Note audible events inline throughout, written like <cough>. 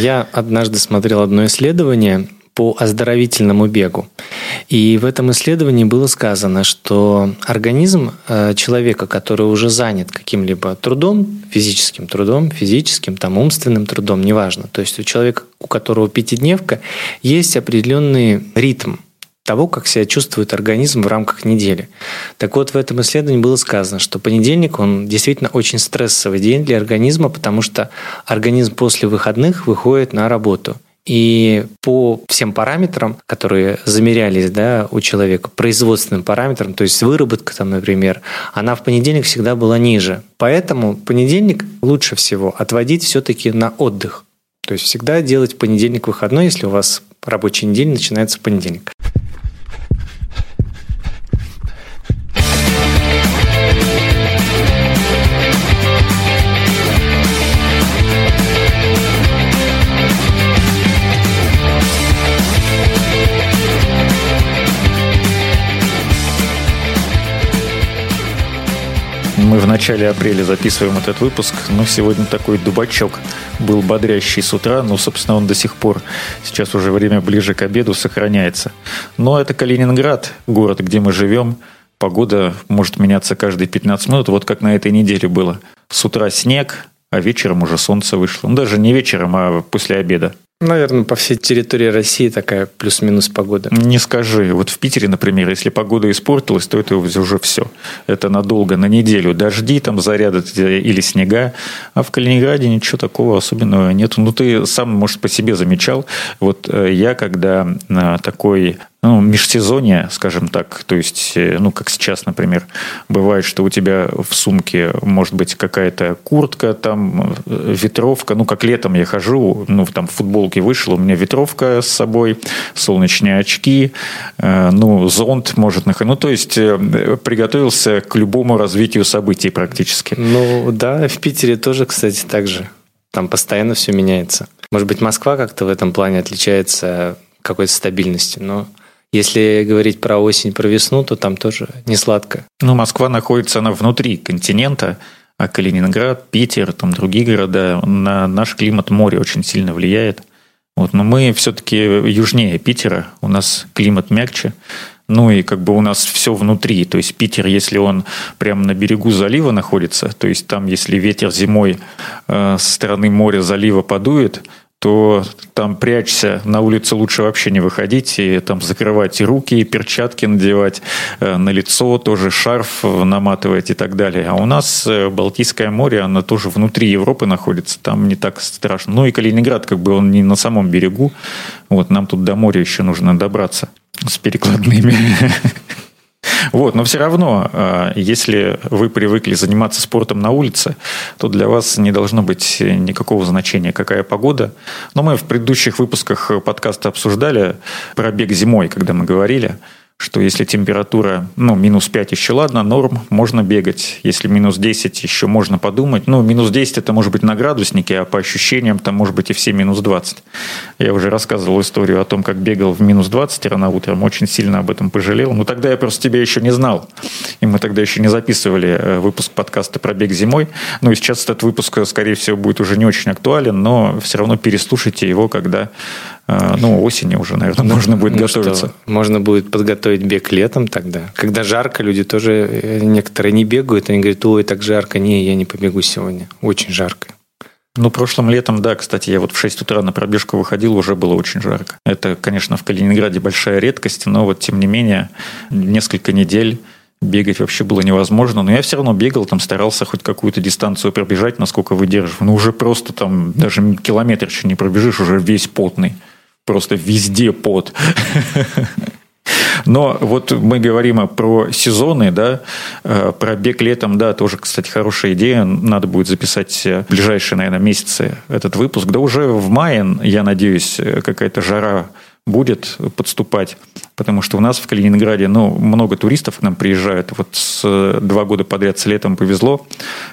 Я однажды смотрел одно исследование по оздоровительному бегу. И в этом исследовании было сказано, что организм э, человека, который уже занят каким-либо трудом, физическим трудом, физическим, там, умственным трудом, неважно, то есть у человека, у которого пятидневка, есть определенный ритм того, как себя чувствует организм в рамках недели. Так вот, в этом исследовании было сказано, что понедельник, он действительно очень стрессовый день для организма, потому что организм после выходных выходит на работу – и по всем параметрам, которые замерялись да, у человека, производственным параметрам, то есть выработка, там, например, она в понедельник всегда была ниже. Поэтому понедельник лучше всего отводить все-таки на отдых. То есть всегда делать понедельник выходной, если у вас рабочий день начинается в понедельник. В начале апреля записываем этот выпуск, но сегодня такой дубачок был бодрящий с утра, но, собственно, он до сих пор, сейчас уже время ближе к обеду, сохраняется. Но это Калининград, город, где мы живем. Погода может меняться каждые 15 минут, вот как на этой неделе было. С утра снег, а вечером уже солнце вышло. Ну, даже не вечером, а после обеда. Наверное, по всей территории России такая плюс-минус погода. Не скажи. Вот в Питере, например, если погода испортилась, то это уже все. Это надолго, на неделю. Дожди, там заряды или снега. А в Калининграде ничего такого особенного нет. Ну, ты сам, может, по себе замечал. Вот э, я, когда такой ну, межсезонье, скажем так, то есть, э, ну, как сейчас, например, бывает, что у тебя в сумке может быть какая-то куртка, там, э, ветровка, ну, как летом я хожу, ну, там, в футболке вышел, у меня ветровка с собой, солнечные очки, э, ну, зонт может находить, ну, то есть, приготовился к любому развитию событий практически. Ну, да, в Питере тоже, кстати, так же. Там постоянно все меняется. Может быть, Москва как-то в этом плане отличается какой-то стабильностью, но если говорить про осень, про весну, то там тоже не сладко. Ну, Москва находится она внутри континента, а Калининград, Питер, там другие города, на наш климат море очень сильно влияет. Вот, но мы все-таки южнее Питера, у нас климат мягче, ну и как бы у нас все внутри. То есть Питер, если он прямо на берегу залива находится, то есть там, если ветер зимой э, со стороны моря залива подует, то там прячься, на улицу лучше вообще не выходить, и там закрывать и руки, и перчатки надевать, э, на лицо тоже шарф наматывать и так далее. А у нас э, Балтийское море, оно тоже внутри Европы находится, там не так страшно. Ну и Калининград, как бы он не на самом берегу, вот нам тут до моря еще нужно добраться с перекладными. <laughs> Вот, но все равно, а, если вы привыкли заниматься спортом на улице, то для вас не должно быть никакого значения, какая погода. Но мы в предыдущих выпусках подкаста обсуждали про бег зимой, когда мы говорили – что если температура, ну, минус 5 еще ладно, норм, можно бегать. Если минус 10, еще можно подумать. Ну, минус 10 это может быть на градуснике, а по ощущениям там может быть и все минус 20. Я уже рассказывал историю о том, как бегал в минус 20 рано утром, очень сильно об этом пожалел. Но тогда я просто тебя еще не знал. И мы тогда еще не записывали э, выпуск подкаста про бег зимой. Ну и сейчас этот выпуск, скорее всего, будет уже не очень актуален, но все равно переслушайте его, когда ну, осенью уже, наверное, ну, можно будет ну готовиться. Что, можно будет подготовить бег летом тогда. Когда жарко, люди тоже, э, некоторые не бегают, они говорят, ой, так жарко, не, я не побегу сегодня, очень жарко. Ну, прошлым летом, да, кстати, я вот в 6 утра на пробежку выходил, уже было очень жарко. Это, конечно, в Калининграде большая редкость, но вот тем не менее несколько недель бегать вообще было невозможно, но я все равно бегал, там старался хоть какую-то дистанцию пробежать, насколько выдерживаю. Ну, уже просто там даже километр еще не пробежишь, уже весь потный просто везде пот. Но вот мы говорим про сезоны, да, э, про бег летом, да, тоже, кстати, хорошая идея. Надо будет записать в ближайшие, наверное, месяцы этот выпуск. Да уже в мае, я надеюсь, какая-то жара будет подступать. Потому что у нас в Калининграде ну, много туристов к нам приезжают. Вот с, два года подряд с летом повезло.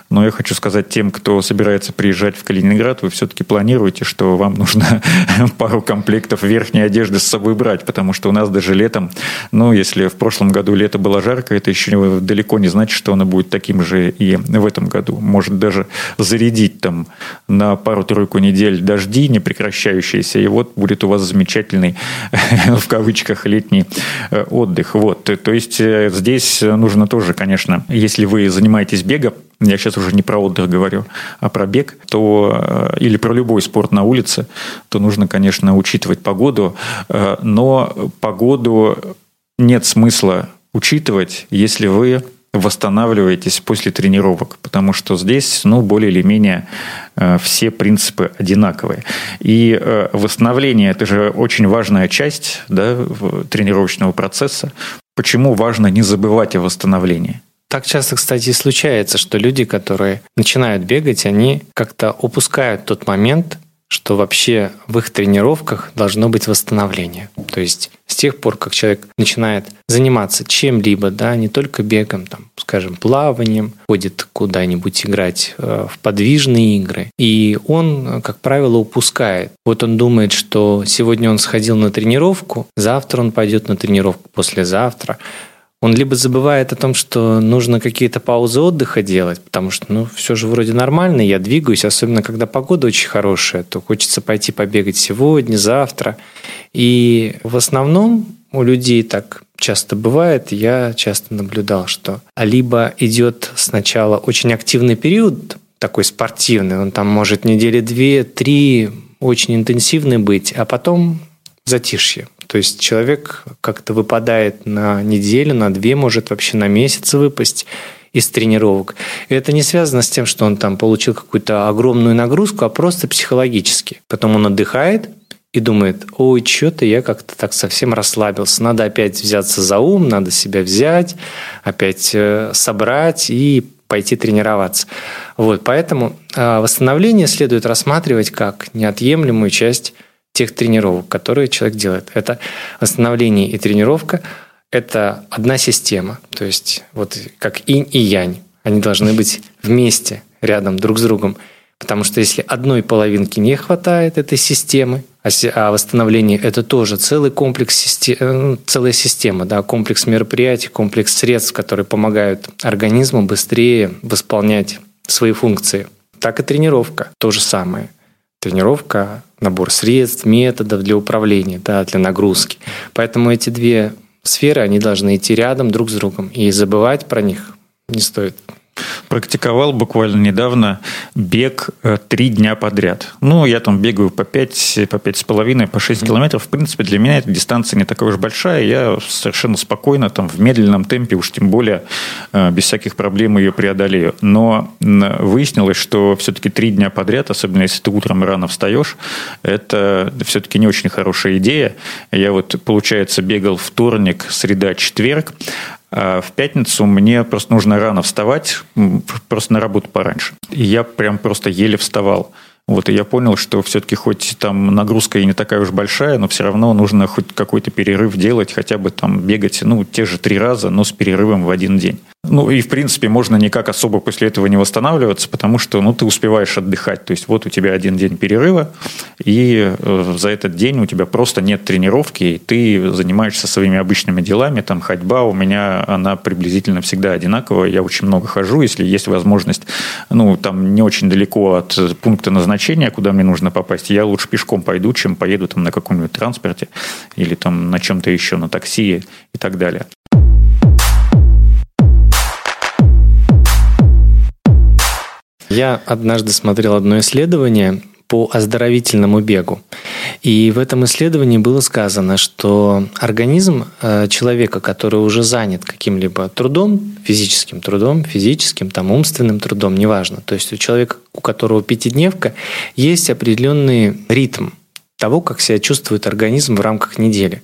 Но я хочу сказать тем, кто собирается приезжать в Калининград, вы все-таки планируете, что вам нужно <laughs> пару комплектов верхней одежды с собой брать, потому что у нас даже летом, ну, если в прошлом году лето было жарко, это еще далеко не значит, что оно будет таким же и в этом году. Может даже зарядить там на пару-тройку недель дожди непрекращающиеся, и вот будет у вас замечательный, <laughs> в кавычках, летний летний э, отдых. Вот. То есть э, здесь нужно тоже, конечно, если вы занимаетесь бегом, я сейчас уже не про отдых говорю, а про бег, то э, или про любой спорт на улице, то нужно, конечно, учитывать погоду, но погоду нет смысла учитывать, если вы восстанавливаетесь после тренировок, потому что здесь, ну, более или менее э, все принципы одинаковые. И э, восстановление – это же очень важная часть да, тренировочного процесса. Почему важно не забывать о восстановлении? Так часто, кстати, и случается, что люди, которые начинают бегать, они как-то упускают тот момент, что вообще в их тренировках должно быть восстановление. То есть с тех пор, как человек начинает заниматься чем-либо, да, не только бегом, там, скажем, плаванием, ходит куда-нибудь играть э, в подвижные игры, и он, как правило, упускает. Вот он думает, что сегодня он сходил на тренировку, завтра он пойдет на тренировку, послезавтра, он либо забывает о том, что нужно какие-то паузы отдыха делать, потому что, ну, все же вроде нормально, я двигаюсь, особенно когда погода очень хорошая, то хочется пойти побегать сегодня, завтра. И в основном у людей так часто бывает, я часто наблюдал, что либо идет сначала очень активный период, такой спортивный, он там может недели две, три очень интенсивный быть, а потом затишье. То есть человек как-то выпадает на неделю, на две, может вообще на месяц выпасть из тренировок. И это не связано с тем, что он там получил какую-то огромную нагрузку, а просто психологически. Потом он отдыхает и думает, ой, что-то я как-то так совсем расслабился. Надо опять взяться за ум, надо себя взять, опять э, собрать и пойти тренироваться. Вот, поэтому э, восстановление следует рассматривать как неотъемлемую часть тех тренировок, которые человек делает. Это восстановление и тренировка – это одна система. То есть вот как инь и янь. Они должны быть вместе, рядом, друг с другом. Потому что если одной половинки не хватает этой системы, а, а восстановление – это тоже целый комплекс, э, ну, целая система, да, комплекс мероприятий, комплекс средств, которые помогают организму быстрее восполнять свои функции. Так и тренировка – то же самое. Тренировка набор средств, методов для управления, да, для нагрузки. Поэтому эти две сферы, они должны идти рядом друг с другом. И забывать про них не стоит. Практиковал буквально недавно бег э, три дня подряд. Ну, я там бегаю по пять, по пять с половиной, по шесть километров. В принципе, для меня эта дистанция не такая уж большая. Я совершенно спокойно, там, в медленном темпе, уж тем более, э, без всяких проблем ее преодолею. Но выяснилось, что все-таки три дня подряд, особенно если ты утром рано встаешь, это все-таки не очень хорошая идея. Я вот, получается, бегал вторник, среда, четверг, а в пятницу мне просто нужно рано вставать, просто на работу пораньше. И я прям просто еле вставал. Вот, и я понял, что все-таки хоть там нагрузка и не такая уж большая, но все равно нужно хоть какой-то перерыв делать, хотя бы там бегать, ну, те же три раза, но с перерывом в один день. Ну и, в принципе, можно никак особо после этого не восстанавливаться, потому что ну, ты успеваешь отдыхать. То есть вот у тебя один день перерыва, и э, за этот день у тебя просто нет тренировки, и ты занимаешься своими обычными делами. Там ходьба у меня, она приблизительно всегда одинаковая. Я очень много хожу, если есть возможность, ну, там не очень далеко от пункта назначения, куда мне нужно попасть, я лучше пешком пойду, чем поеду там на каком-нибудь транспорте или там на чем-то еще, на такси и так далее. Я однажды смотрел одно исследование по оздоровительному бегу. И в этом исследовании было сказано, что организм э, человека, который уже занят каким-либо трудом, физическим трудом, физическим, там, умственным трудом, неважно, то есть у человека, у которого пятидневка, есть определенный ритм, того, как себя чувствует организм в рамках недели.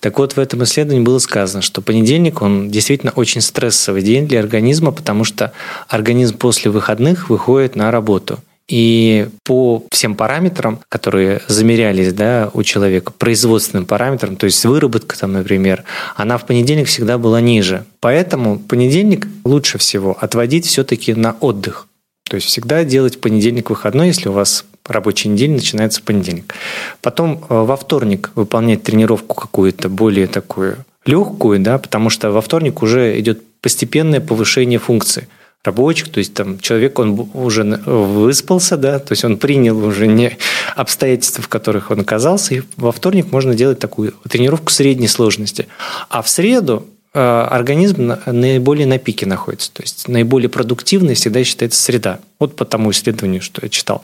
Так вот, в этом исследовании было сказано, что понедельник, он действительно очень стрессовый день для организма, потому что организм после выходных выходит на работу. И по всем параметрам, которые замерялись да, у человека, производственным параметрам, то есть выработка, там, например, она в понедельник всегда была ниже. Поэтому понедельник лучше всего отводить все-таки на отдых. То есть всегда делать понедельник выходной, если у вас рабочий день начинается понедельник. Потом э, во вторник выполнять тренировку какую-то более такую легкую, да, потому что во вторник уже идет постепенное повышение функции рабочих, то есть там человек, он уже выспался, да, то есть он принял уже не <laughs> обстоятельства, в которых он оказался, и во вторник можно делать такую тренировку средней сложности. А в среду организм наиболее на пике находится, то есть наиболее продуктивной всегда считается среда. Вот по тому исследованию, что я читал.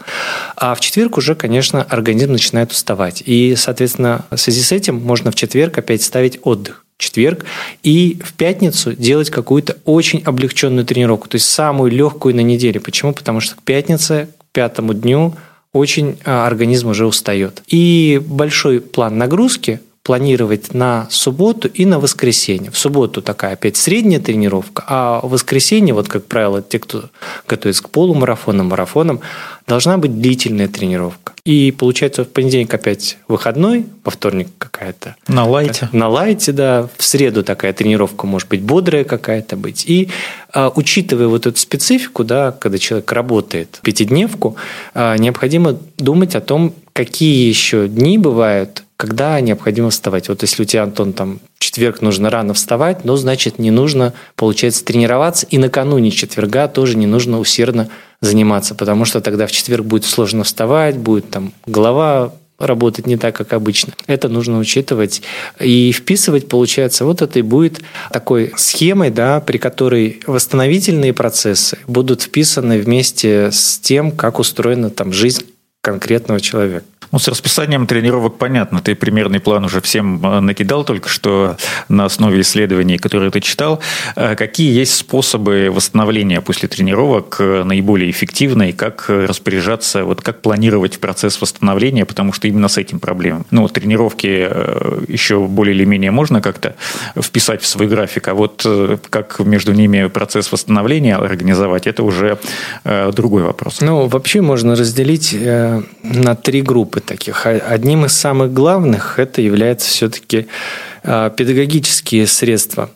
А в четверг уже, конечно, организм начинает уставать. И, соответственно, в связи с этим можно в четверг опять ставить отдых четверг, и в пятницу делать какую-то очень облегченную тренировку, то есть самую легкую на неделе. Почему? Потому что к пятнице, к пятому дню очень а, организм уже устает. И большой план нагрузки планировать на субботу и на воскресенье. В субботу такая опять средняя тренировка, а в воскресенье, вот как правило, те, кто готовится к полумарафонам, марафонам, должна быть длительная тренировка. И получается в понедельник опять выходной, во вторник какая-то. На лайте. На лайте, да. В среду такая тренировка может быть бодрая какая-то быть. И а, учитывая вот эту специфику, да, когда человек работает пятидневку, а, необходимо думать о том, какие еще дни бывают, когда необходимо вставать. Вот если у тебя, Антон, там четверг нужно рано вставать, но значит не нужно, получается, тренироваться, и накануне четверга тоже не нужно усердно заниматься, потому что тогда в четверг будет сложно вставать, будет там голова работать не так, как обычно. Это нужно учитывать и вписывать, получается, вот это и будет такой схемой, да, при которой восстановительные процессы будут вписаны вместе с тем, как устроена там жизнь конкретного человека. Ну, с расписанием тренировок понятно. Ты примерный план уже всем э, накидал только что на основе исследований, которые ты читал. Э, какие есть способы восстановления после тренировок э, наиболее эффективные? Как распоряжаться, вот как планировать процесс восстановления? Потому что именно с этим проблема. Ну, тренировки еще более или менее можно как-то вписать в свой график, а вот как между ними процесс восстановления организовать, это уже другой вопрос. Ну, вообще можно разделить на три группы таких. Одним из самых главных это является все-таки а, педагогические средства.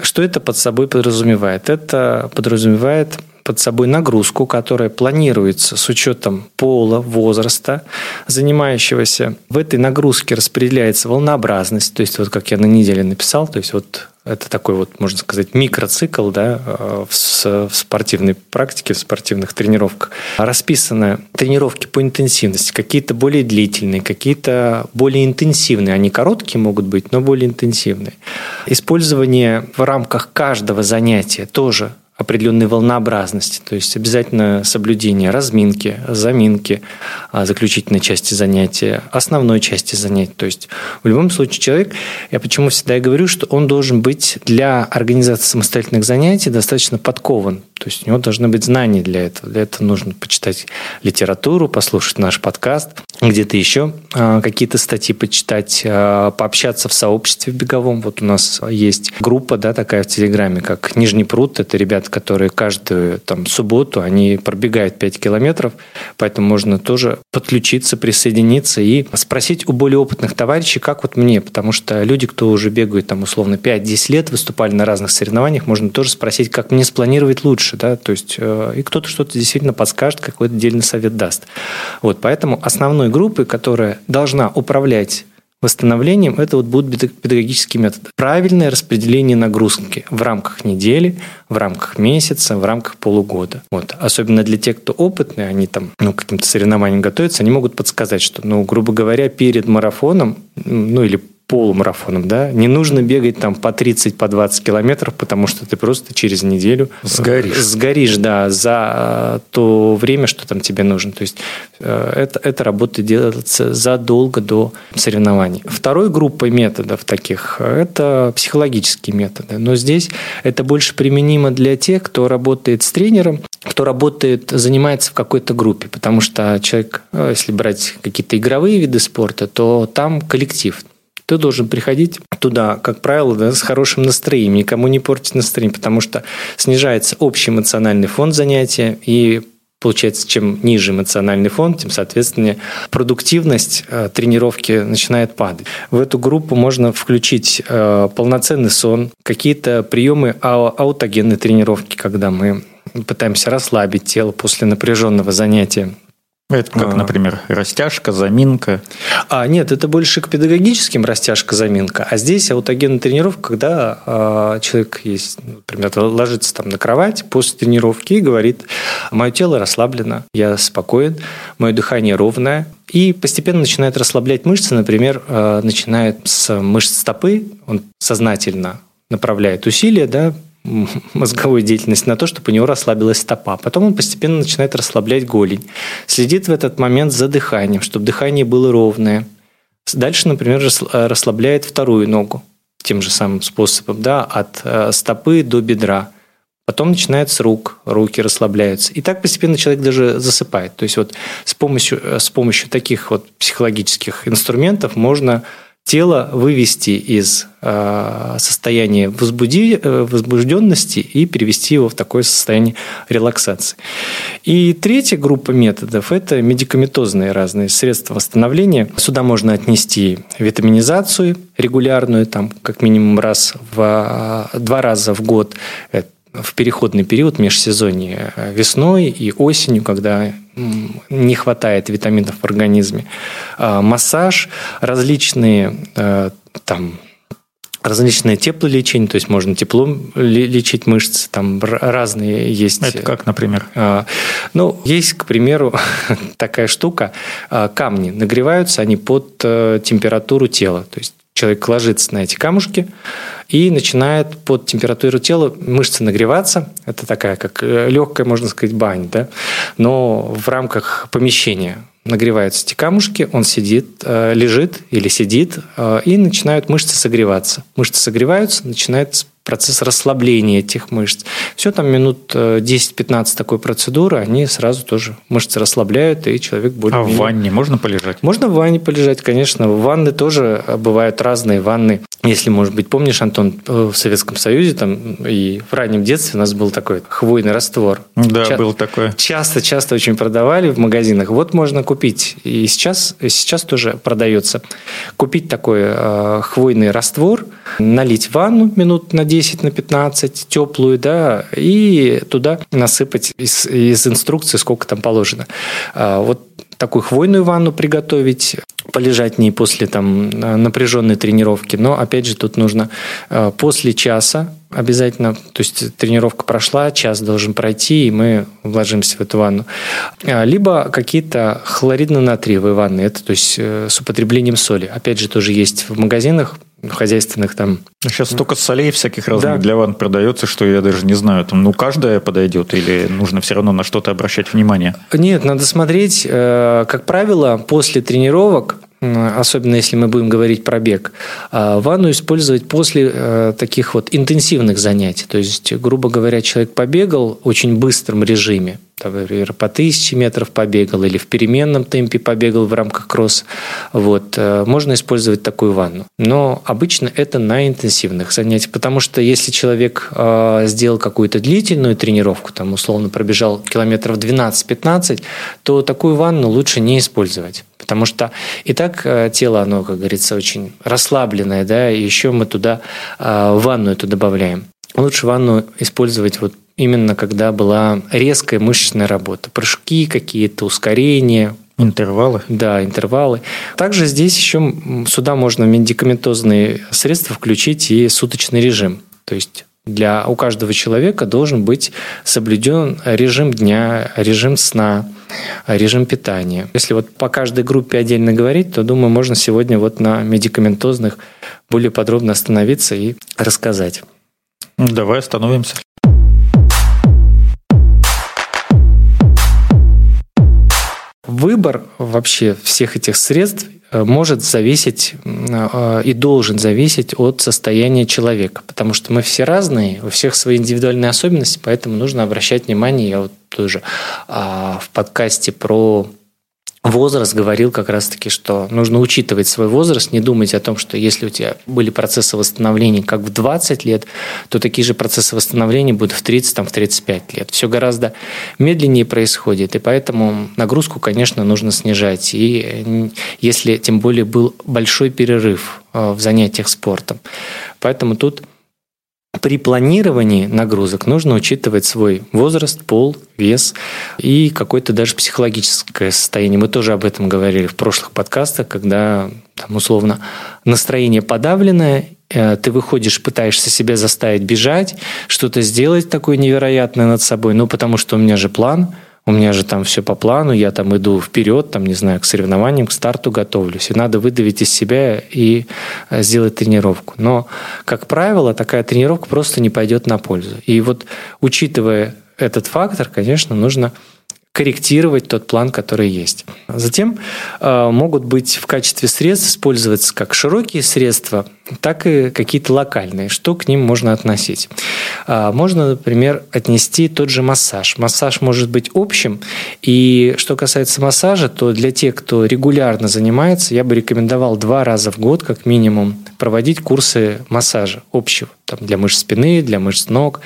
Что это под собой подразумевает? Это подразумевает под собой нагрузку, которая планируется с учетом пола, возраста занимающегося. В этой нагрузке распределяется волнообразность, то есть вот как я на неделе написал, то есть вот это такой вот, можно сказать, микроцикл да, в, в спортивной практике, в спортивных тренировках. Расписаны тренировки по интенсивности, какие-то более длительные, какие-то более интенсивные. Они короткие могут быть, но более интенсивные. Использование в рамках каждого занятия тоже определенной волнообразности, то есть обязательно соблюдение разминки, заминки, а, заключительной части занятия, основной части занятия. То есть в любом случае человек, я почему всегда и говорю, что он должен быть для организации самостоятельных занятий достаточно подкован. То есть у него должны быть знания для этого. Для этого нужно почитать литературу, послушать наш подкаст, где-то еще а, какие-то статьи почитать, а, пообщаться в сообществе в беговом. Вот у нас есть группа да, такая в Телеграме, как Нижний пруд. Это ребята ребят, которые каждую там, субботу, они пробегают 5 километров, поэтому можно тоже подключиться, присоединиться и спросить у более опытных товарищей, как вот мне, потому что люди, кто уже бегают там условно 5-10 лет, выступали на разных соревнованиях, можно тоже спросить, как мне спланировать лучше, да, то есть э, и кто-то что-то действительно подскажет, какой-то отдельный совет даст. Вот, поэтому основной группой, которая должна управлять восстановлением, это вот будут педагогические методы. Правильное распределение нагрузки в рамках недели, в рамках месяца, в рамках полугода. Вот. Особенно для тех, кто опытный, они там ну, каким-то соревнованиям готовятся, они могут подсказать, что, ну, грубо говоря, перед марафоном, ну, или полумарафоном, да, не нужно бегать там по 30, по 20 километров, потому что ты просто через неделю сгоришь, сгоришь да, за то время, что там тебе нужно. То есть э, это, эта работа делается задолго до соревнований. Второй группой методов таких – это психологические методы. Но здесь это больше применимо для тех, кто работает с тренером, кто работает, занимается в какой-то группе, потому что человек, э, если брать какие-то игровые виды спорта, то там коллектив, ты должен приходить туда, как правило, да, с хорошим настроением, никому не портить настроение, потому что снижается общий эмоциональный фон занятия, и получается, чем ниже эмоциональный фон, тем, соответственно, продуктивность э, тренировки начинает падать. В эту группу можно включить э, полноценный сон, какие-то приемы аутогенной тренировки, когда мы пытаемся расслабить тело после напряженного занятия. Это как, а. например, растяжка, заминка. А, нет, это больше к педагогическим растяжка, заминка. А здесь аутогенная тренировка, когда а, человек есть, например, ложится там на кровать после тренировки и говорит, мое тело расслаблено, я спокоен, мое дыхание ровное, и постепенно начинает расслаблять мышцы, например, а, начинает с мышц стопы, он сознательно направляет усилия, да, мозговую деятельность на то, чтобы у него расслабилась стопа. Потом он постепенно начинает расслаблять голень. Следит в этот момент за дыханием, чтобы дыхание было ровное. Дальше, например, э, расслабляет вторую ногу тем же самым способом, да, от э, стопы до бедра. Потом начинает с рук, руки расслабляются. И так постепенно человек даже засыпает. То есть вот с помощью, э, с помощью таких вот психологических инструментов можно тело вывести из э, состояния возбуди, э, возбужденности и перевести его в такое состояние релаксации. И третья группа методов – это медикаментозные разные средства восстановления. Сюда можно отнести витаминизацию регулярную, там, как минимум раз в, два раза в год в переходный период межсезонье э, весной и осенью, когда не хватает витаминов в организме. А, массаж, различные э, там различные теплолечения, то есть можно теплом лечить мышцы, там разные есть. Это как, например? А, ну, есть, к примеру, <laughs> такая штука, а, камни нагреваются, они под э, температуру тела, то есть человек ложится на эти камушки и начинает под температуру тела мышцы нагреваться. Это такая, как э, легкая, можно сказать, бань, да? но в рамках помещения нагреваются эти камушки, он сидит, э, лежит или сидит, э, и начинают мышцы согреваться. Мышцы согреваются, начинает процесс расслабления этих мышц. Все там минут 10-15 э, такой процедуры, они сразу тоже мышцы расслабляют, и человек будет... А в ванне можно полежать? Можно в ванне полежать, конечно. В ванны тоже бывают разные ванны. Если, может быть, помнишь, Антон, в Советском Союзе там и в раннем детстве у нас был такой хвойный раствор. Да, Ча- был такой. Часто-часто очень продавали в магазинах. Вот можно купить. И сейчас, сейчас тоже продается. Купить такой э, хвойный раствор, налить в ванну минут на 10 10 на 15, теплую, да, и туда насыпать из, из инструкции, сколько там положено. А, вот такую хвойную ванну приготовить, полежать в ней после там, напряженной тренировки. Но, опять же, тут нужно а, после часа обязательно, то есть тренировка прошла, час должен пройти, и мы вложимся в эту ванну. А, либо какие-то хлоридно-натриевые ванны, это то есть э, с употреблением соли. Опять же, тоже есть в магазинах хозяйственных там. Сейчас столько солей всяких разных да. для ванн продается, что я даже не знаю, там, ну, каждая подойдет или нужно все равно на что-то обращать внимание? Нет, надо смотреть. Э, как правило, после тренировок особенно если мы будем говорить про бег, а, ванну использовать после э, таких вот интенсивных занятий. То есть, грубо говоря, человек побегал в очень быстром режиме, например, по тысяче метров побегал или в переменном темпе побегал в рамках кросс. Вот, э, можно использовать такую ванну. Но обычно это на интенсивных занятиях, потому что если человек э, сделал какую-то длительную тренировку, там условно пробежал километров 12-15, то такую ванну лучше не использовать. Потому что и так э, тело, оно, как говорится, очень расслабленное, да, и еще мы туда э, ванну эту добавляем. Лучше ванну использовать вот именно когда была резкая мышечная работа. Прыжки какие-то, ускорения, Интервалы? Да, интервалы. Также здесь еще сюда можно медикаментозные средства включить и суточный режим. То есть для, у каждого человека должен быть соблюден режим дня, режим сна, режим питания. Если вот по каждой группе отдельно говорить, то, думаю, можно сегодня вот на медикаментозных более подробно остановиться и рассказать. Давай остановимся. Выбор вообще всех этих средств может зависеть э, и должен зависеть от состояния человека, потому что мы все разные, у всех свои индивидуальные особенности, поэтому нужно обращать внимание, я вот тоже а, в подкасте про возраст говорил как раз-таки, что нужно учитывать свой возраст, не думать о том, что если у тебя были процессы восстановления как в 20 лет, то такие же процессы восстановления будут в 30, там, в 35 лет. Все гораздо медленнее происходит, и поэтому нагрузку, конечно, нужно снижать. И если тем более был большой перерыв э, в занятиях спортом. Поэтому тут при планировании нагрузок нужно учитывать свой возраст, пол, вес и какое-то даже психологическое состояние. Мы тоже об этом говорили в прошлых подкастах, когда там, условно настроение подавленное, э, ты выходишь, пытаешься себя заставить бежать, что-то сделать такое невероятное над собой, ну потому что у меня же план – у меня же там все по плану, я там иду вперед, там, не знаю, к соревнованиям, к старту готовлюсь. И надо выдавить из себя и э, сделать тренировку. Но, как правило, такая тренировка просто не пойдет на пользу. И вот, учитывая этот фактор, конечно, нужно корректировать тот план, который есть. Затем э, могут быть в качестве средств использоваться как широкие средства, так и какие-то локальные. Что к ним можно относить? Э, можно, например, отнести тот же массаж. Массаж может быть общим. И что касается массажа, то для тех, кто регулярно занимается, я бы рекомендовал два раза в год, как минимум, проводить курсы массажа общего. Там, для мышц спины, для мышц ног.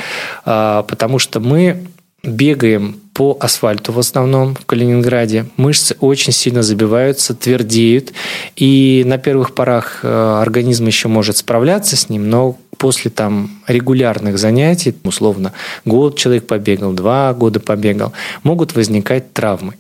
Э, потому что мы бегаем по асфальту в основном в Калининграде. Мышцы очень сильно забиваются, твердеют. И на первых порах э, организм еще может справляться с ним, но после там регулярных занятий, условно, год человек побегал, два года побегал, могут возникать травмы.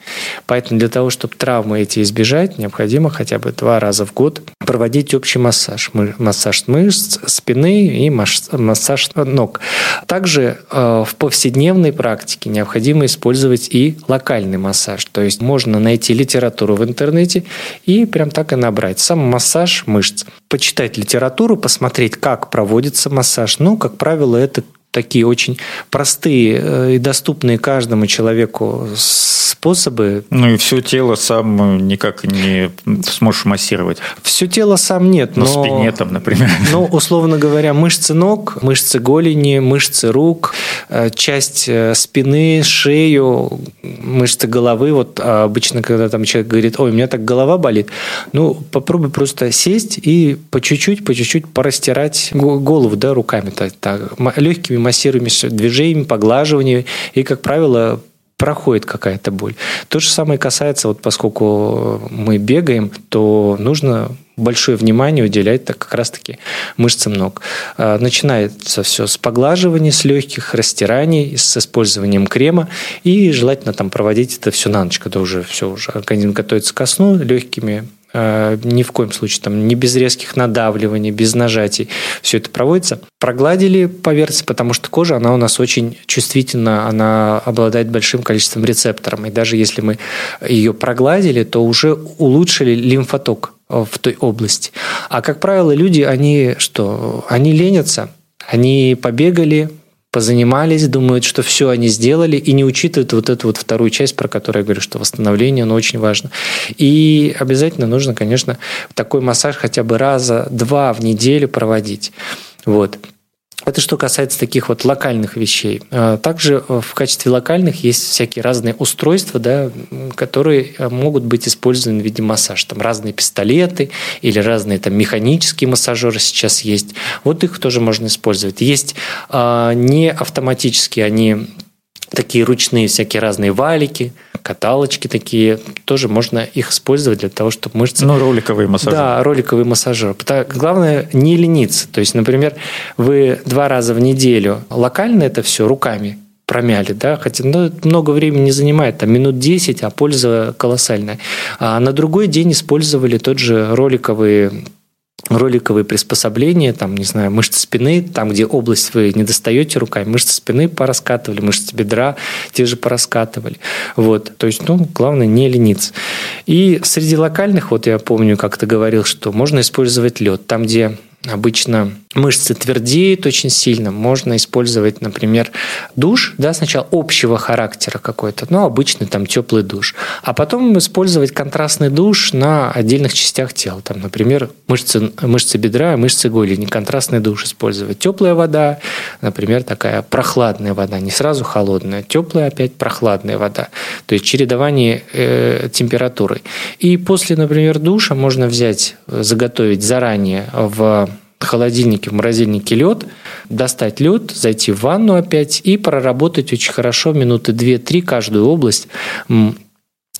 Поэтому для того, чтобы травмы эти избежать, необходимо хотя бы два раза в год проводить общий массаж. Массаж мышц, спины и массаж ног. Также э, в повседневной практике необходимо использовать и локальный массаж. То есть можно найти литературу в интернете и прям так и набрать. Сам массаж мышц. Почитать литературу, посмотреть, как проводится массаж? Ну, как правило, это такие очень простые э, и доступные каждому человеку способы. Ну и все тело сам никак не сможешь массировать. Все тело сам нет. Но, но спине там, например. <laughs> Ну, условно говоря, мышцы ног, мышцы голени, мышцы рук, э, часть э, спины, шею, мышцы головы. Вот а обычно, когда там человек говорит, ой, у меня так голова болит, ну, попробуй просто сесть и по чуть-чуть, по чуть-чуть порастирать голову, да, руками, так, так легкими массирующими движениями, поглаживаниями. И, как правило, проходит какая-то боль. То же самое касается, вот поскольку мы бегаем, то нужно большое внимание уделять так как раз-таки мышцам ног. А, начинается все с поглаживания, с легких растираний, с использованием крема и желательно там проводить это все на ночь, когда уже все, уже организм готовится ко сну, легкими ни в коем случае там не без резких надавливаний, без нажатий. Все это проводится. Прогладили поверхность, потому что кожа, она у нас очень чувствительна, она обладает большим количеством рецепторов. И даже если мы ее прогладили, то уже улучшили лимфоток в той области. А, как правило, люди, они что? Они ленятся, они побегали, позанимались, думают, что все они сделали, и не учитывают вот эту вот вторую часть, про которую я говорю, что восстановление, оно очень важно. И обязательно нужно, конечно, такой массаж хотя бы раза два в неделю проводить. Вот. Это что касается таких вот локальных вещей. А, также э, в качестве локальных есть всякие разные устройства, да, которые э, могут быть использованы в виде массажа. Там разные пистолеты или разные там механические массажеры сейчас есть. Вот их тоже можно использовать. Есть а, не автоматические, они такие ручные всякие разные валики, каталочки такие, тоже можно их использовать для того, чтобы мышцы... Ну, роликовые массажи. Да, роликовые массажеры. Главное не лениться. То есть, например, вы два раза в неделю локально это все руками промяли, да, хотя ну, много времени не занимает, там минут 10, а польза колоссальная. А на другой день использовали тот же роликовый роликовые приспособления, там, не знаю, мышцы спины, там, где область вы не достаете руками, мышцы спины пораскатывали, мышцы бедра те же пораскатывали. Вот. То есть, ну, главное, не лениться. И среди локальных, вот я помню, как ты говорил, что можно использовать лед. Там, где обычно мышцы твердеют очень сильно, можно использовать, например, душ, да, сначала общего характера какой-то, ну, обычный там теплый душ, а потом использовать контрастный душ на отдельных частях тела, там, например, мышцы, мышцы бедра, мышцы голени, контрастный душ использовать. Теплая вода, например, такая прохладная вода, не сразу холодная, теплая опять прохладная вода, то есть чередование э, температуры. И после, например, душа можно взять, заготовить заранее в холодильнике, в морозильнике лед, достать лед, зайти в ванну опять и проработать очень хорошо минуты 2-3 каждую область.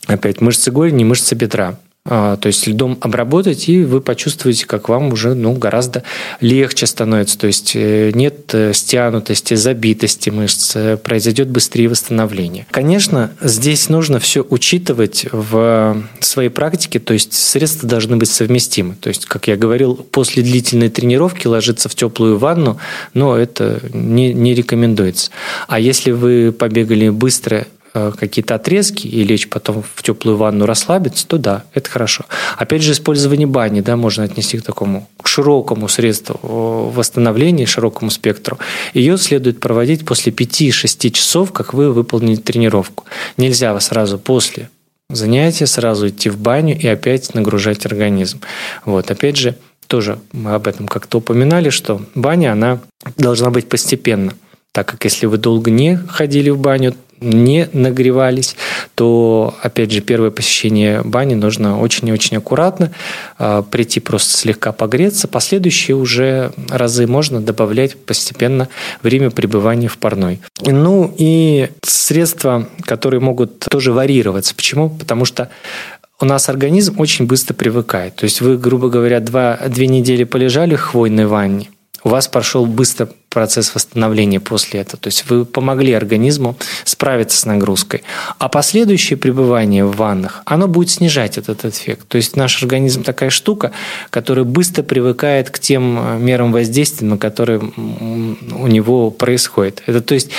Опять мышцы голени, мышцы бедра. А, то есть льдом обработать, и вы почувствуете, как вам уже ну, гораздо легче становится. То есть э, нет э, стянутости, забитости мышц, э, произойдет быстрее восстановление. Конечно, здесь нужно все учитывать в своей практике, то есть средства должны быть совместимы. То есть, как я говорил, после длительной тренировки ложиться в теплую ванну, но это не, не рекомендуется. А если вы побегали быстро какие-то отрезки и лечь потом в теплую ванну расслабиться, то да, это хорошо. Опять же, использование бани да, можно отнести к такому к широкому средству восстановления, широкому спектру. Ее следует проводить после 5-6 часов, как вы выполнили тренировку. Нельзя сразу после занятия сразу идти в баню и опять нагружать организм. Вот, опять же, тоже мы об этом как-то упоминали, что баня, она должна быть постепенно так как если вы долго не ходили в баню, не нагревались, то, опять же, первое посещение бани нужно очень и очень аккуратно, а, прийти просто слегка погреться. Последующие уже разы можно добавлять постепенно время пребывания в парной. Ну и средства, которые могут тоже варьироваться. Почему? Потому что у нас организм очень быстро привыкает. То есть вы, грубо говоря, два, две недели полежали в хвойной ванне – у вас прошел быстро процесс восстановления после этого. То есть вы помогли организму справиться с нагрузкой. А последующее пребывание в ваннах, оно будет снижать этот эффект. То есть наш организм такая штука, которая быстро привыкает к тем э, мерам воздействия, которые у него происходит. Это то есть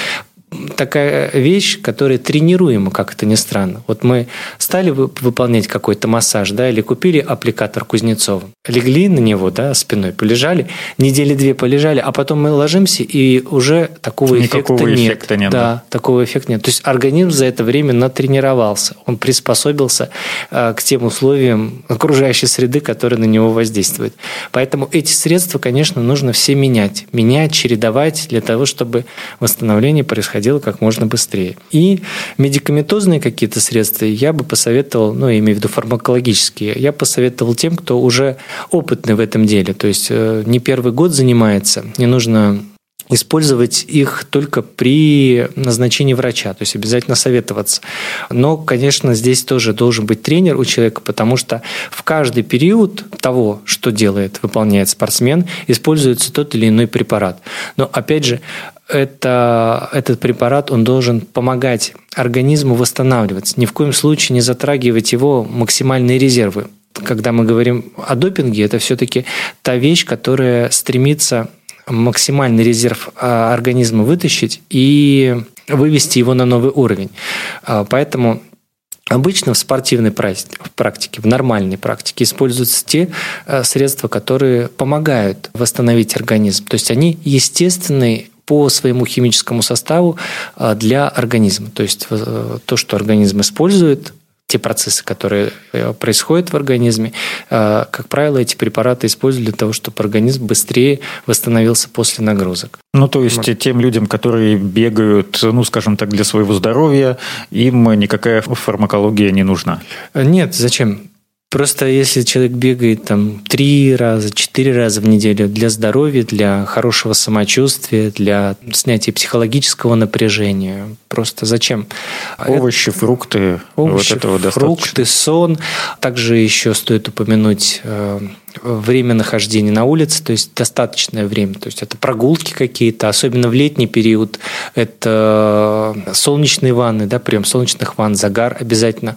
такая вещь, которая тренируема, как это ни странно. Вот мы стали выполнять какой-то массаж, да, или купили аппликатор Кузнецова, легли на него, да, спиной, полежали, недели две полежали, а потом мы ложимся, и уже такого Никакого эффекта нет. Эффекта нет. Да, да, такого эффекта нет. То есть организм за это время натренировался, он приспособился э, к тем условиям окружающей среды, которые на него воздействуют. Поэтому эти средства, конечно, нужно все менять. Менять, чередовать для того, чтобы восстановление происходило происходило как можно быстрее. И медикаментозные какие-то средства я бы посоветовал, ну, я имею в виду фармакологические, я посоветовал тем, кто уже опытный в этом деле, то есть э, не первый год занимается, не нужно использовать их только при назначении врача, то есть обязательно советоваться. Но, конечно, здесь тоже должен быть тренер у человека, потому что в каждый период того, что делает, выполняет спортсмен, используется тот или иной препарат. Но, опять же, это, этот препарат, он должен помогать организму восстанавливаться. Ни в коем случае не затрагивать его максимальные резервы. Когда мы говорим о допинге, это все-таки та вещь, которая стремится максимальный резерв а, организма вытащить и вывести его на новый уровень. А, поэтому Обычно в спортивной практике, в нормальной практике используются те а, средства, которые помогают восстановить организм. То есть они естественные по своему химическому составу для организма. То есть э, то, что организм использует, те процессы, которые э, происходят в организме, э, как правило, эти препараты используют для того, чтобы организм быстрее восстановился после нагрузок. Ну, то есть вот. тем людям, которые бегают, ну, скажем так, для своего здоровья, им никакая фармакология не нужна? Нет, зачем? Просто если человек бегает там три раза, четыре раза в неделю для здоровья, для хорошего самочувствия, для снятия психологического напряжения, просто зачем? Овощи, Это... фрукты, овощи, вот этого фрукты, сон. Также еще стоит упомянуть э, время нахождения на улице, то есть достаточное время. То есть это прогулки какие-то, особенно в летний период. Это солнечные ванны, да, прием солнечных ванн, загар обязательно,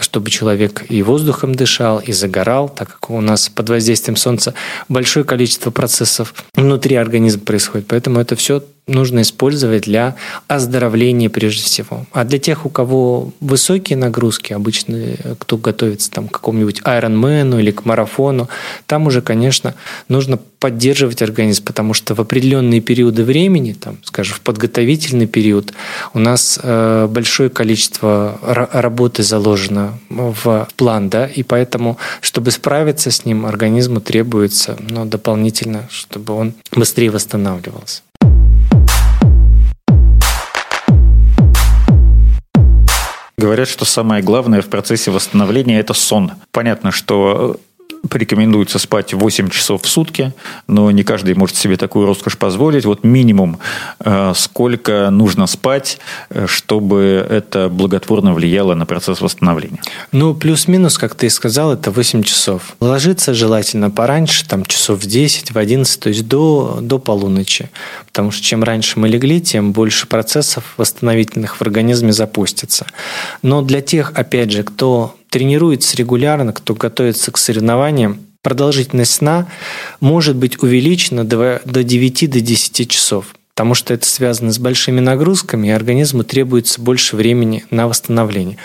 чтобы человек и воздухом дышал, и загорал, так как у нас под воздействием солнца большое количество процессов внутри организма происходит. Поэтому это все нужно использовать для оздоровления прежде всего. А для тех, у кого высокие нагрузки, обычно кто готовится там, к какому-нибудь Ironman или к марафону, там уже, конечно, нужно поддерживать организм, потому что в определенные периоды времени, там, скажем, в подготовительный период, у нас э, большое количество работы заложено в план, да, и поэтому, чтобы справиться с ним, организму требуется ну, дополнительно, чтобы он быстрее восстанавливался. Говорят, что самое главное в процессе восстановления – это сон. Понятно, что порекомендуется спать 8 часов в сутки, но не каждый может себе такую роскошь позволить. Вот минимум, э, сколько нужно спать, э, чтобы это благотворно влияло на процесс восстановления? Ну, плюс-минус, как ты и сказал, это 8 часов. Ложиться желательно пораньше, там часов в 10, в 11, то есть до, до полуночи. Потому что чем раньше мы легли, тем больше процессов восстановительных в организме запустится. Но для тех, опять же, кто тренируется регулярно, кто готовится к соревнованиям, продолжительность сна может быть увеличена до 9-10 часов, потому что это связано с большими нагрузками, и организму требуется больше времени на восстановление.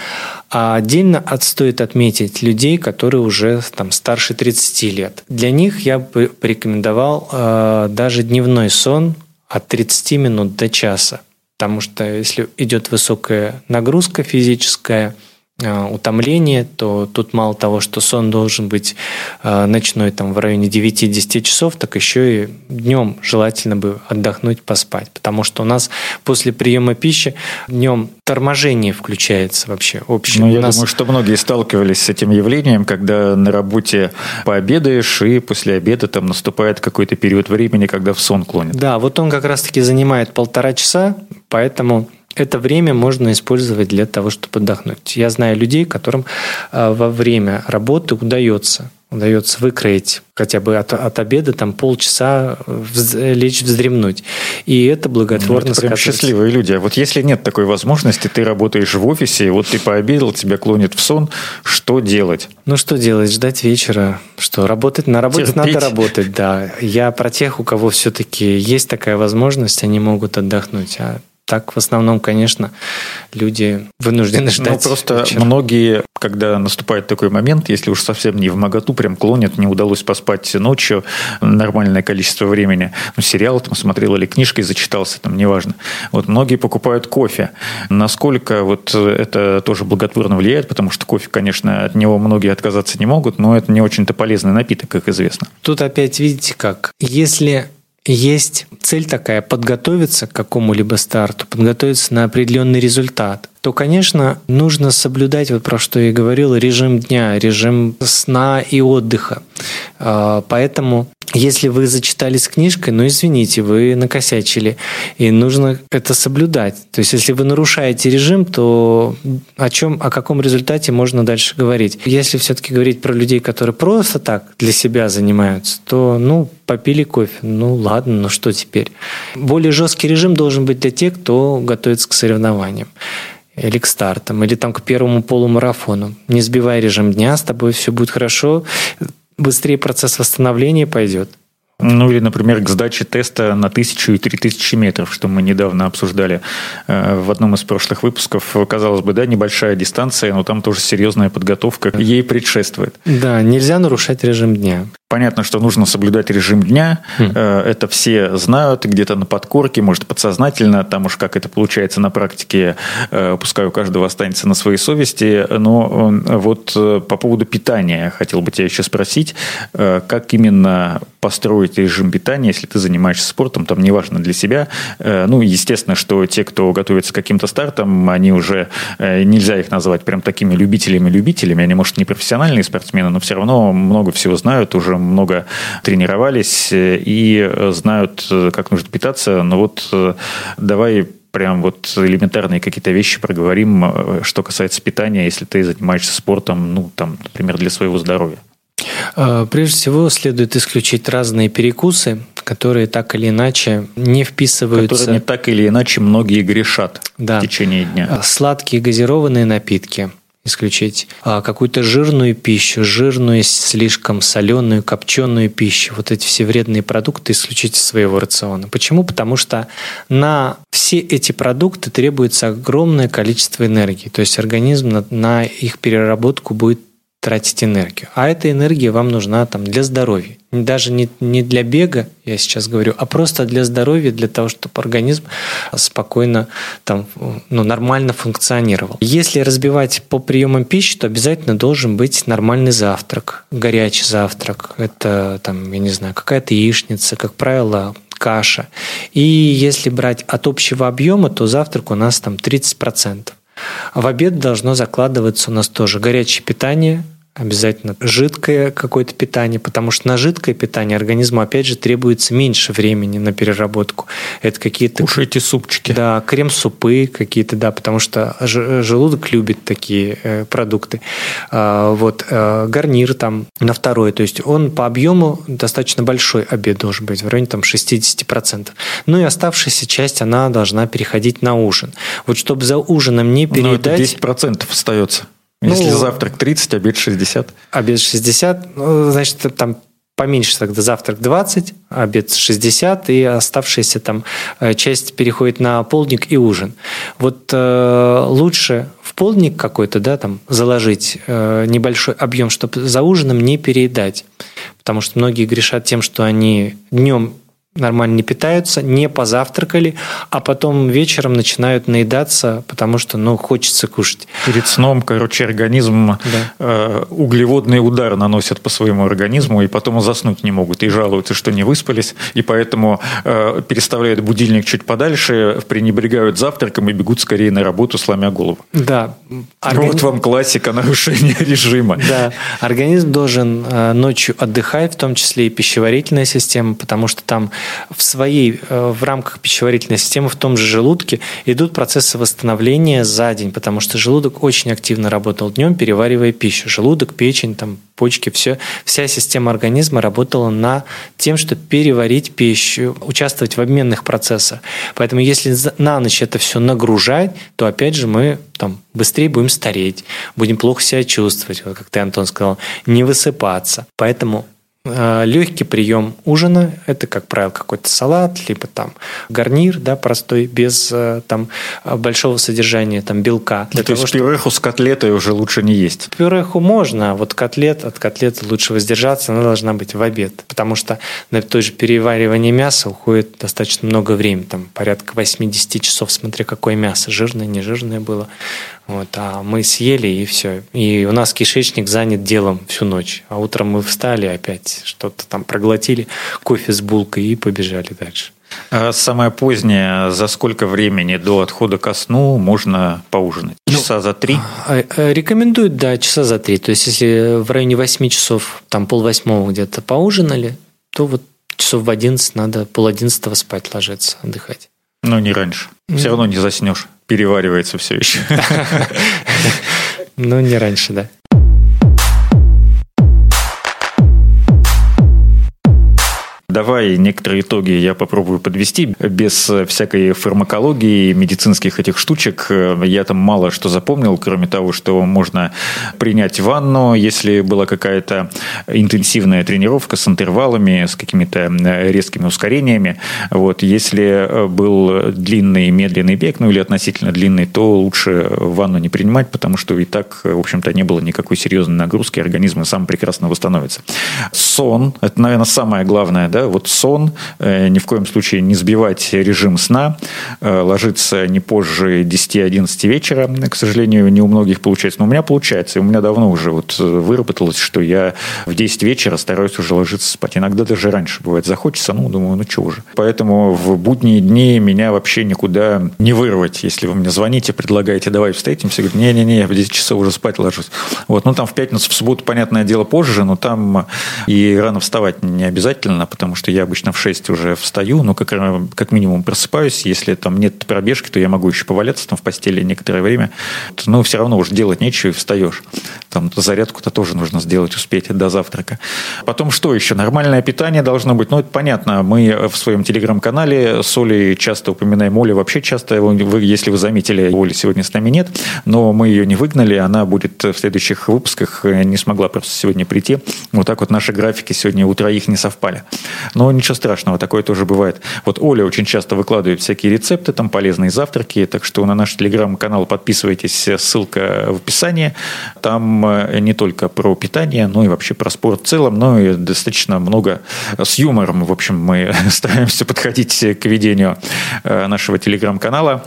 А отдельно стоит отметить людей, которые уже там, старше 30 лет. Для них я бы порекомендовал э, даже дневной сон от 30 минут до часа. Потому что если идет высокая нагрузка физическая – утомление, то тут мало того, что сон должен быть э, ночной там в районе 9-10 часов, так еще и днем желательно бы отдохнуть, поспать. Потому что у нас после приема пищи днем торможение включается вообще общее. Ну, я нас... думаю, что многие сталкивались с этим явлением, когда на работе пообедаешь, и после обеда там наступает какой-то период времени, когда в сон клонит. Да, вот он как раз-таки занимает полтора часа, поэтому это время можно использовать для того, чтобы отдохнуть. Я знаю людей, которым а, во время работы удается удается выкроить хотя бы от, от обеда там полчаса вз, лечь вздремнуть. И это благотворно ну, это прям счастливые люди. А вот если нет такой возможности, ты работаешь в офисе, вот ты пообедал, тебя клонит в сон, что делать? Ну, что делать? Ждать вечера. Что, работать? На работе Терпеть. надо работать, да. Я про тех, у кого все-таки есть такая возможность, они могут отдохнуть. А так в основном, конечно, люди вынуждены ну, ждать. Ну, просто вечера. многие, когда наступает такой момент, если уж совсем не в моготу, прям клонят, не удалось поспать ночью нормальное количество времени, ну, сериал там смотрел или книжкой зачитался, там, неважно. Вот многие покупают кофе. Насколько вот это тоже благотворно влияет, потому что кофе, конечно, от него многие отказаться не могут, но это не очень-то полезный напиток, как известно. Тут опять видите как, если есть цель такая подготовиться к какому-либо старту, подготовиться на определенный результат, то, конечно, нужно соблюдать, вот про что я говорил, режим дня, режим сна и отдыха. А, поэтому если вы зачитались книжкой, ну извините, вы накосячили, и нужно это соблюдать. То есть, если вы нарушаете режим, то о чем, о каком результате можно дальше говорить? Если все-таки говорить про людей, которые просто так для себя занимаются, то, ну, попили кофе, ну ладно, ну что теперь? Более жесткий режим должен быть для тех, кто готовится к соревнованиям или к стартам, или там к первому полумарафону. Не сбивай режим дня, с тобой все будет хорошо быстрее процесс восстановления пойдет. Ну или, например, к сдаче теста на тысячу и три тысячи метров, что мы недавно обсуждали э, в одном из прошлых выпусков. Казалось бы, да, небольшая дистанция, но там тоже серьезная подготовка ей предшествует. Да, нельзя нарушать режим дня. Понятно, что нужно соблюдать режим дня. Mm. Это все знают, где-то на подкорке, может, подсознательно. Там уж как это получается на практике, э, пускай у каждого останется на своей совести. Но вот по поводу питания хотел бы тебя еще спросить. Как именно построить режим питания, если ты занимаешься спортом, там неважно для себя. Ну, естественно, что те, кто готовится к каким-то стартам, они уже, нельзя их назвать прям такими любителями-любителями. Они, может, не профессиональные спортсмены, но все равно много всего знают уже много тренировались э, и знают, э, как нужно питаться. Но вот э, давай прям вот элементарные какие-то вещи проговорим, что касается питания, если ты занимаешься спортом, ну, там, например, для своего здоровья. Прежде всего, следует исключить разные перекусы, которые так или иначе не вписываются... Которые так или иначе многие грешат да. в течение дня. Сладкие газированные напитки – исключить. А какую-то жирную пищу, жирную, слишком соленую, копченую пищу, вот эти все вредные продукты исключить из своего рациона. Почему? Потому что на все эти продукты требуется огромное количество энергии. То есть организм на, на их переработку будет тратить энергию. А эта энергия вам нужна там, для здоровья. Даже не, не для бега, я сейчас говорю, а просто для здоровья, для того, чтобы организм спокойно, там, ну, нормально функционировал. Если разбивать по приемам пищи, то обязательно должен быть нормальный завтрак, горячий завтрак. Это, там, я не знаю, какая-то яичница, как правило, каша. И если брать от общего объема, то завтрак у нас там 30%. В обед должно закладываться у нас тоже горячее питание, обязательно жидкое какое-то питание, потому что на жидкое питание организму, опять же, требуется меньше времени на переработку. Это какие-то... Кушайте супчики. Да, крем-супы какие-то, да, потому что желудок любит такие э, продукты. А, вот, э, гарнир там на второй, то есть он по объему достаточно большой обед должен быть, в районе там 60%. Ну и оставшаяся часть, она должна переходить на ужин. Вот чтобы за ужином не переедать... Ну, это 10% остается. Если ну, завтрак 30, обед 60. Обед 60, ну, значит, там поменьше тогда завтрак 20, обед 60, и оставшаяся там э, часть переходит на полдник и ужин. Вот э, лучше в полдник какой-то, да, там заложить э, небольшой объем, чтобы за ужином не переедать. Потому что многие грешат тем, что они днем нормально не питаются, не позавтракали, а потом вечером начинают наедаться, потому что, ну, хочется кушать. Перед сном, короче, организм да. э, углеводный удар наносят по своему организму, и потом заснуть не могут, и жалуются, что не выспались, и поэтому э, переставляют будильник чуть подальше, пренебрегают завтраком и бегут скорее на работу, сломя голову. Да. Органи... Вот вам классика нарушения <laughs> режима. Да. Организм должен э, ночью отдыхать, в том числе и пищеварительная система, потому что там в своей, э, в рамках пищеварительной системы, в том же желудке идут процессы восстановления за день, потому что желудок очень активно работал днем, переваривая пищу. Желудок, печень, там, почки, все, вся система организма работала на тем, чтобы переварить пищу, участвовать в обменных процессах. Поэтому если на ночь это все нагружать, то опять же мы там, быстрее будем стареть, будем плохо себя чувствовать, вот как ты, Антон, сказал, не высыпаться. Поэтому легкий прием ужина – это, как правило, какой-то салат, либо там гарнир, да, простой, без э, там большого содержания там белка. Для То того, есть чтобы... пюреху с котлетой уже лучше не есть? Пюреху можно, а вот котлет, от котлеты лучше воздержаться, она должна быть в обед, потому что на то же переваривание мяса уходит достаточно много времени, там порядка 80 часов, смотря какое мясо, жирное, нежирное было. Вот, а мы съели и все. И у нас кишечник занят делом всю ночь. А утром мы встали опять, что-то там проглотили, кофе с булкой и побежали дальше. А самое позднее, за сколько времени до отхода ко сну можно поужинать? Ну, часа за три? А, а, рекомендуют, да, часа за три. То есть, если в районе восьми часов, там полвосьмого где-то поужинали, то вот часов в одиннадцать надо пол одиннадцатого спать ложиться, отдыхать. Ну, не раньше. Все равно не заснешь переваривается все еще. <laughs> Ну, не раньше, да. Давай некоторые итоги я попробую подвести. Без всякой фармакологии, медицинских этих штучек я там мало что запомнил, кроме того, что можно принять ванну, если была какая-то интенсивная тренировка с интервалами, с какими-то резкими ускорениями. Вот. Если был длинный медленный бег, ну или относительно длинный, то лучше ванну не принимать, потому что и так, в общем-то, не было никакой серьезной нагрузки, организм сам прекрасно восстановится. Сон – это, наверное, самое главное, да, вот сон, э, ни в коем случае не сбивать режим сна, э, ложиться не позже 10-11 вечера, к сожалению, не у многих получается, но у меня получается, и у меня давно уже вот э, выработалось, что я в 10 вечера стараюсь уже ложиться спать, иногда даже раньше бывает, захочется, ну, думаю, ну, что уже. Поэтому в будние дни меня вообще никуда не вырвать, если вы мне звоните, предлагаете, давай встретимся, говорю, не-не-не, я в 10 часов уже спать ложусь. Вот, ну, там в пятницу, в субботу, понятное дело, позже, но там и рано вставать не обязательно, потому что я обычно в 6 уже встаю, но как, как минимум просыпаюсь. Если там нет пробежки, то я могу еще поваляться там в постели некоторое время. Но все равно уже делать нечего и встаешь. Там зарядку-то тоже нужно сделать, успеть до завтрака. Потом что еще? Нормальное питание должно быть. Ну, это понятно. Мы в своем телеграм-канале с Олей часто упоминаем. Оля вообще часто, вы, если вы заметили, Оли сегодня с нами нет, но мы ее не выгнали. Она будет в следующих выпусках. Не смогла просто сегодня прийти. Вот так вот наши графики сегодня у троих не совпали. Но ничего страшного, такое тоже бывает. Вот Оля очень часто выкладывает всякие рецепты, там полезные завтраки, так что на наш телеграм-канал подписывайтесь, ссылка в описании. Там э, не только про питание, но и вообще про спорт в целом, но и достаточно много с юмором. В общем, мы <laughs> стараемся подходить к ведению э, нашего телеграм-канала.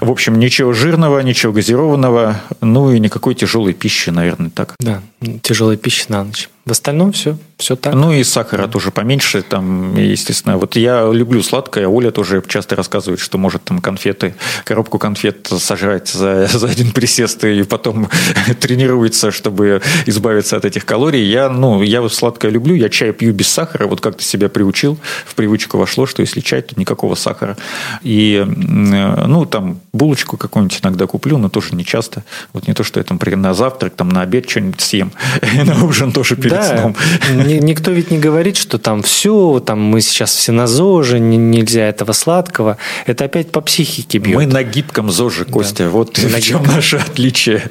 В общем, ничего жирного, ничего газированного, ну и никакой тяжелой пищи, наверное, так. Да, тяжелой пищи на ночь. В остальном все, все так. Ну и сахара тоже поменьше, там, естественно. Вот я люблю сладкое, Оля тоже часто рассказывает, что может там конфеты, коробку конфет сожрать за, за один присест и потом <laughs> тренируется, чтобы избавиться от этих калорий. Я, ну, я сладкое люблю, я чай пью без сахара, вот как-то себя приучил, в привычку вошло, что если чай, то никакого сахара. И, ну, там, булочку какую-нибудь иногда куплю, но тоже не часто. Вот не то, что я там на завтрак, там на обед что-нибудь съем, <laughs> на ужин тоже перед да, сном. Никто ведь не говорит, что там все, там мы сейчас все на ЗОЖе, нельзя этого сладкого. Это опять по психике бьет. Мы на гибком ЗОЖе, Костя. Вот в чем наше отличие.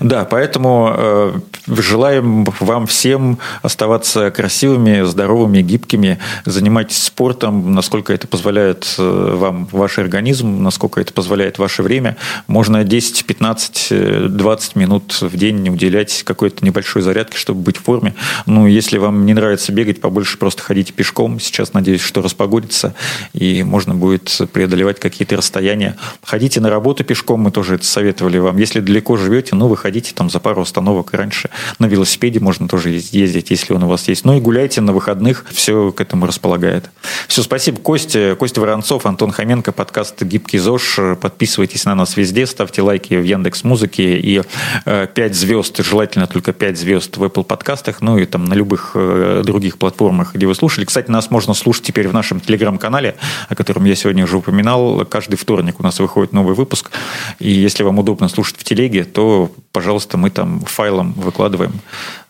Да, поэтому э, желаем вам всем оставаться красивыми, здоровыми, гибкими, занимайтесь спортом, насколько это позволяет э, вам ваш организм, насколько это позволяет ваше время. Можно 10, 15, 20 минут в день уделять какой-то небольшой зарядке, чтобы быть в форме. Ну, если вам не нравится бегать, побольше просто ходите пешком. Сейчас, надеюсь, что распогодится, и можно будет преодолевать какие-то расстояния. Ходите на работу пешком, мы тоже это советовали вам. Если далеко живете, ну, выходите ходите там за пару остановок раньше. На велосипеде можно тоже ездить, если он у вас есть. Ну и гуляйте на выходных, все к этому располагает. Все, спасибо, Костя. Костя Воронцов, Антон Хоменко, подкаст «Гибкий ЗОЖ». Подписывайтесь на нас везде, ставьте лайки в Яндекс Музыке и э, 5 звезд, желательно только 5 звезд в Apple подкастах, ну и там на любых э, других платформах, где вы слушали. Кстати, нас можно слушать теперь в нашем телеграм-канале, о котором я сегодня уже упоминал. Каждый вторник у нас выходит новый выпуск. И если вам удобно слушать в телеге, то пожалуйста, мы там файлом выкладываем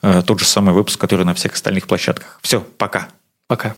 э, тот же самый выпуск, который на всех остальных площадках. Все, пока. Пока.